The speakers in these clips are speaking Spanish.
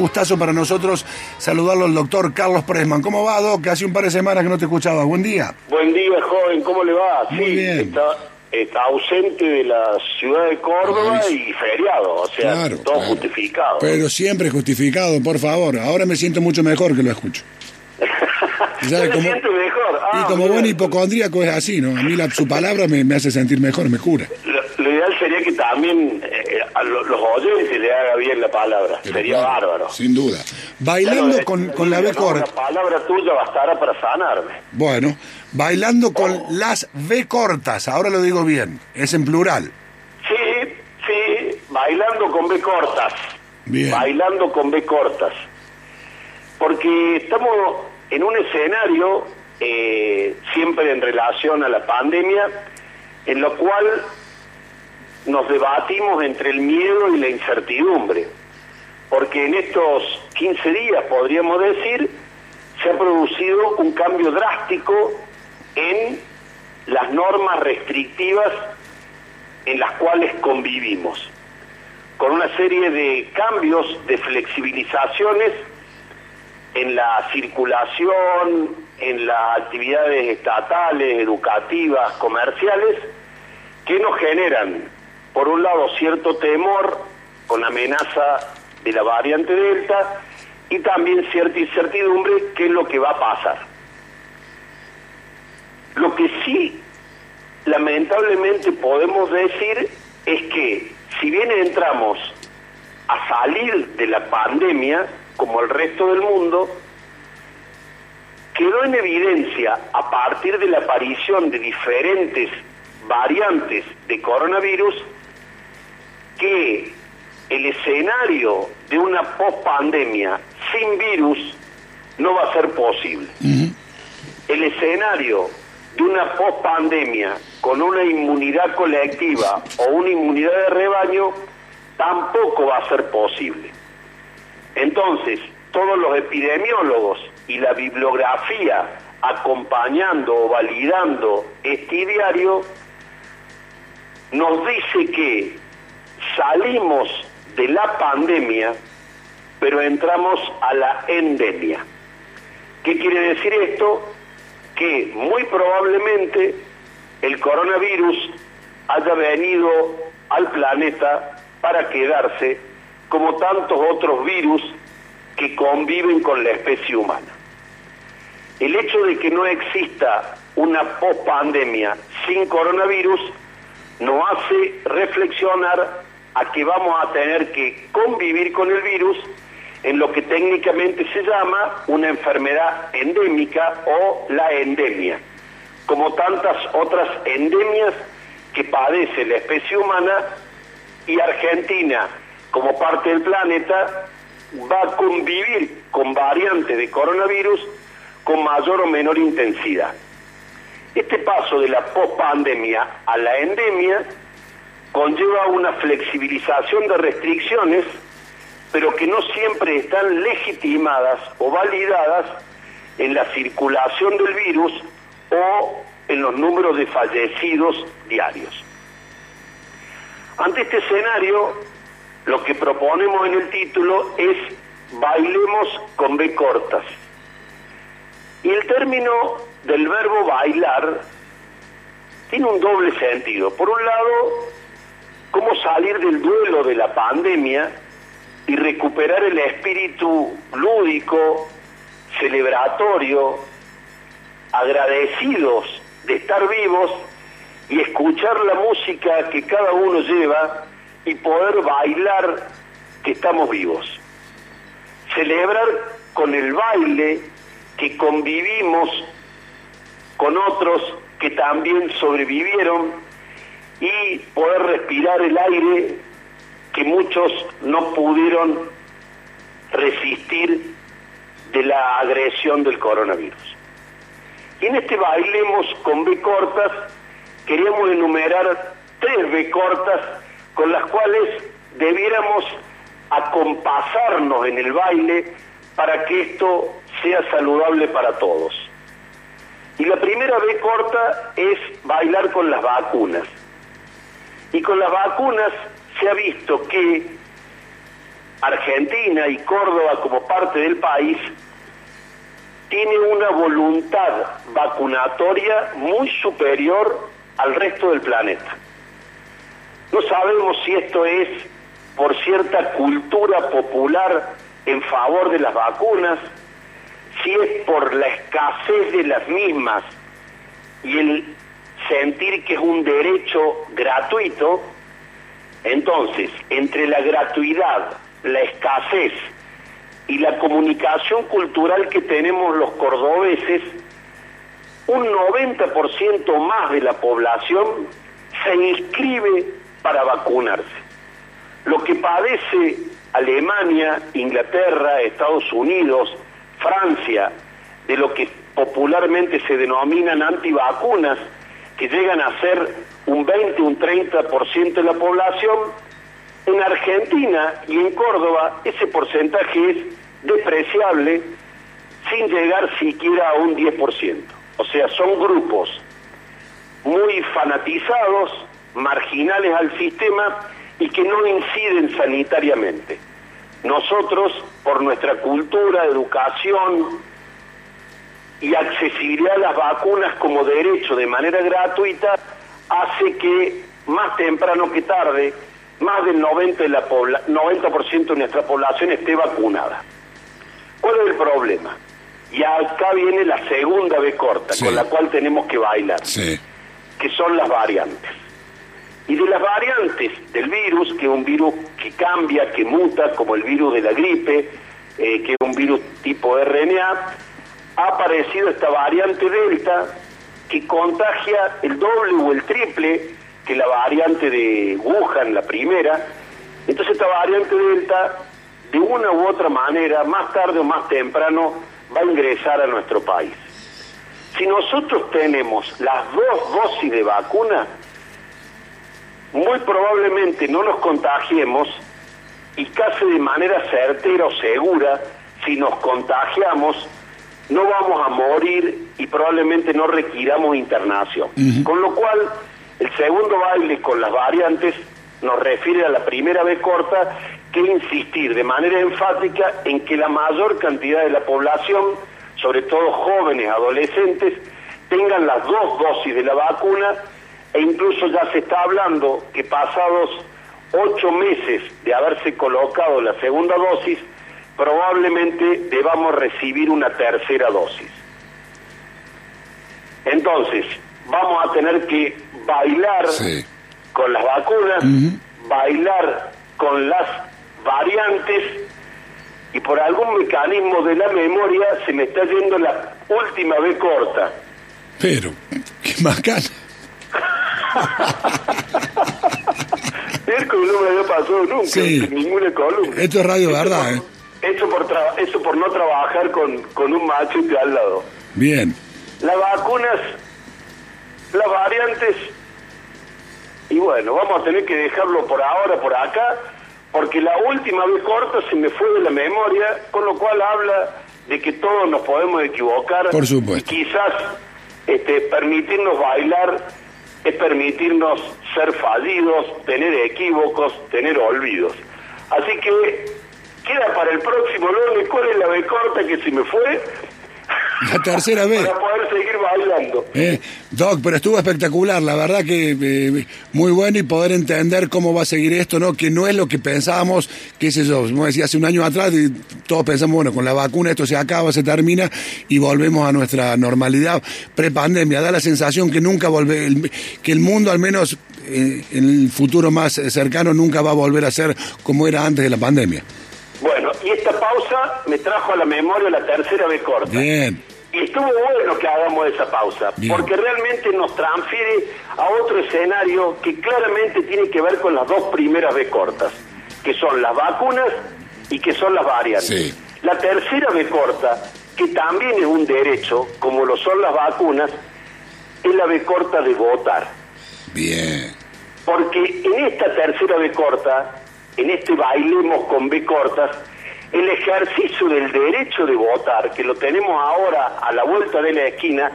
Gustazo para nosotros saludarlo al doctor Carlos Presman. ¿Cómo va, Doc? Hace un par de semanas que no te escuchaba. Buen día. Buen día, joven. ¿Cómo le va? Muy sí, bien. Está, está ausente de la ciudad de Córdoba Ay, y feriado, o sea, Claro, todo claro. justificado. Pero siempre justificado, por favor. Ahora me siento mucho mejor que lo escucho. ¿Se ¿Sabe cómo- siente mejor? Ah, y como buen hipocondríaco es así, ¿no? A mí la- su palabra me, me hace sentir mejor, me cura. Lo, ideal sería que también eh, a lo- los oyentes le haga bien la palabra. Pero sería claro, bárbaro. Sin duda. Bailando con, con la B corta. La palabra tuya bastará para sanarme. Bueno, bailando con las B cortas. Ahora lo digo bien. Es en plural. Sí, sí, bailando con B cortas. Bien. Bailando con B cortas. Porque estamos en un escenario, eh, siempre en relación a la pandemia, en lo cual nos debatimos entre el miedo y la incertidumbre. Porque en estos 15 días, podríamos decir, se ha producido un cambio drástico en las normas restrictivas en las cuales convivimos, con una serie de cambios, de flexibilizaciones en la circulación, en las actividades estatales, educativas, comerciales, que nos generan, por un lado, cierto temor con amenaza de la variante Delta y también cierta incertidumbre qué es lo que va a pasar. Lo que sí lamentablemente podemos decir es que si bien entramos a salir de la pandemia, como el resto del mundo, quedó en evidencia a partir de la aparición de diferentes variantes de coronavirus el escenario de una pospandemia sin virus no va a ser posible. El escenario de una pospandemia con una inmunidad colectiva o una inmunidad de rebaño tampoco va a ser posible. Entonces, todos los epidemiólogos y la bibliografía acompañando o validando este diario nos dice que salimos de la pandemia, pero entramos a la endemia. ¿Qué quiere decir esto? Que muy probablemente el coronavirus haya venido al planeta para quedarse como tantos otros virus que conviven con la especie humana. El hecho de que no exista una pospandemia sin coronavirus nos hace reflexionar a que vamos a tener que convivir con el virus en lo que técnicamente se llama una enfermedad endémica o la endemia, como tantas otras endemias que padece la especie humana y Argentina, como parte del planeta, va a convivir con variantes de coronavirus con mayor o menor intensidad. Este paso de la pospandemia a la endemia conlleva una flexibilización de restricciones, pero que no siempre están legitimadas o validadas en la circulación del virus o en los números de fallecidos diarios. Ante este escenario, lo que proponemos en el título es bailemos con B cortas. Y el término del verbo bailar tiene un doble sentido. Por un lado, cómo salir del duelo de la pandemia y recuperar el espíritu lúdico, celebratorio, agradecidos de estar vivos y escuchar la música que cada uno lleva y poder bailar que estamos vivos. Celebrar con el baile que convivimos con otros que también sobrevivieron y poder respirar el aire que muchos no pudieron resistir de la agresión del coronavirus. Y en este bailemos con B cortas, queríamos enumerar tres B cortas con las cuales debiéramos acompasarnos en el baile para que esto sea saludable para todos. Y la primera B corta es bailar con las vacunas. Y con las vacunas se ha visto que Argentina y Córdoba como parte del país tiene una voluntad vacunatoria muy superior al resto del planeta. No sabemos si esto es por cierta cultura popular en favor de las vacunas, si es por la escasez de las mismas y el sentir que es un derecho gratuito, entonces, entre la gratuidad, la escasez y la comunicación cultural que tenemos los cordobeses, un 90% más de la población se inscribe para vacunarse. Lo que padece Alemania, Inglaterra, Estados Unidos, Francia, de lo que popularmente se denominan antivacunas, que llegan a ser un 20, un 30% de la población, en Argentina y en Córdoba ese porcentaje es despreciable sin llegar siquiera a un 10%. O sea, son grupos muy fanatizados, marginales al sistema y que no inciden sanitariamente. Nosotros, por nuestra cultura, educación y accesibilidad a las vacunas como derecho de manera gratuita, hace que más temprano que tarde, más del 90%, de, la 90 de nuestra población esté vacunada. ¿Cuál es el problema? Y acá viene la segunda B corta, con la cual tenemos que bailar, que son las variantes. Y de las variantes del virus, que es un virus que cambia, que muta, como el virus de la gripe, eh, que es un virus tipo RNA, ha aparecido esta variante Delta que contagia el doble o el triple que la variante de Wuhan, la primera. Entonces esta variante Delta, de una u otra manera, más tarde o más temprano, va a ingresar a nuestro país. Si nosotros tenemos las dos dosis de vacuna, muy probablemente no nos contagiemos y casi de manera certera o segura, si nos contagiamos, no vamos a morir y probablemente no requiramos internación. Con lo cual, el segundo baile con las variantes nos refiere a la primera vez corta que insistir de manera enfática en que la mayor cantidad de la población, sobre todo jóvenes, adolescentes, tengan las dos dosis de la vacuna e incluso ya se está hablando que pasados ocho meses de haberse colocado la segunda dosis, probablemente debamos recibir una tercera dosis. Entonces, vamos a tener que bailar con las vacunas, bailar con las variantes y por algún mecanismo de la memoria se me está yendo la última vez corta. Pero, qué bacana. Mirko no me había pasado nunca, en ninguna columna. Esto es radio verdad, ¿eh? Eso por, eso por no trabajar con, con un machete al lado. Bien. Las vacunas, las variantes, y bueno, vamos a tener que dejarlo por ahora, por acá, porque la última vez corta se me fue de la memoria, con lo cual habla de que todos nos podemos equivocar. Por supuesto. Y quizás este, permitirnos bailar es permitirnos ser fallidos, tener equívocos, tener olvidos. Así que queda para el próximo lunes cuál es la B corta que se me fue la tercera vez. Para poder seguir bailando. Eh, Doc, pero estuvo espectacular, la verdad que eh, muy bueno y poder entender cómo va a seguir esto, ¿no? Que no es lo que pensábamos, qué sé yo, como decía hace un año atrás, y todos pensamos, bueno, con la vacuna esto se acaba, se termina y volvemos a nuestra normalidad prepandemia. Da la sensación que nunca volve, que el mundo al menos eh, en el futuro más cercano nunca va a volver a ser como era antes de la pandemia. Pausa me trajo a la memoria la tercera vez corta. Bien. Y estuvo bueno que hagamos esa pausa, porque realmente nos transfiere a otro escenario que claramente tiene que ver con las dos primeras B cortas, que son las vacunas y que son las variantes. La tercera B corta, que también es un derecho, como lo son las vacunas, es la B corta de votar. Bien. Porque en esta tercera B corta, en este bailemos con B cortas, el ejercicio del derecho de votar, que lo tenemos ahora a la vuelta de la esquina,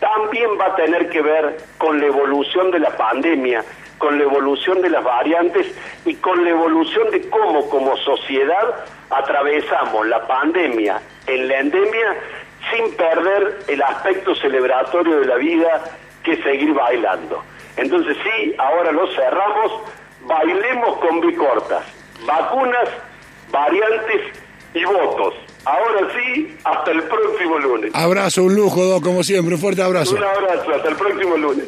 también va a tener que ver con la evolución de la pandemia, con la evolución de las variantes y con la evolución de cómo como sociedad atravesamos la pandemia en la endemia sin perder el aspecto celebratorio de la vida que seguir bailando. Entonces sí, ahora lo cerramos, bailemos con bicortas, vacunas, variantes y votos. Ahora sí, hasta el próximo lunes. Abrazo, un lujo, como siempre, un fuerte abrazo. Un abrazo, hasta el próximo lunes.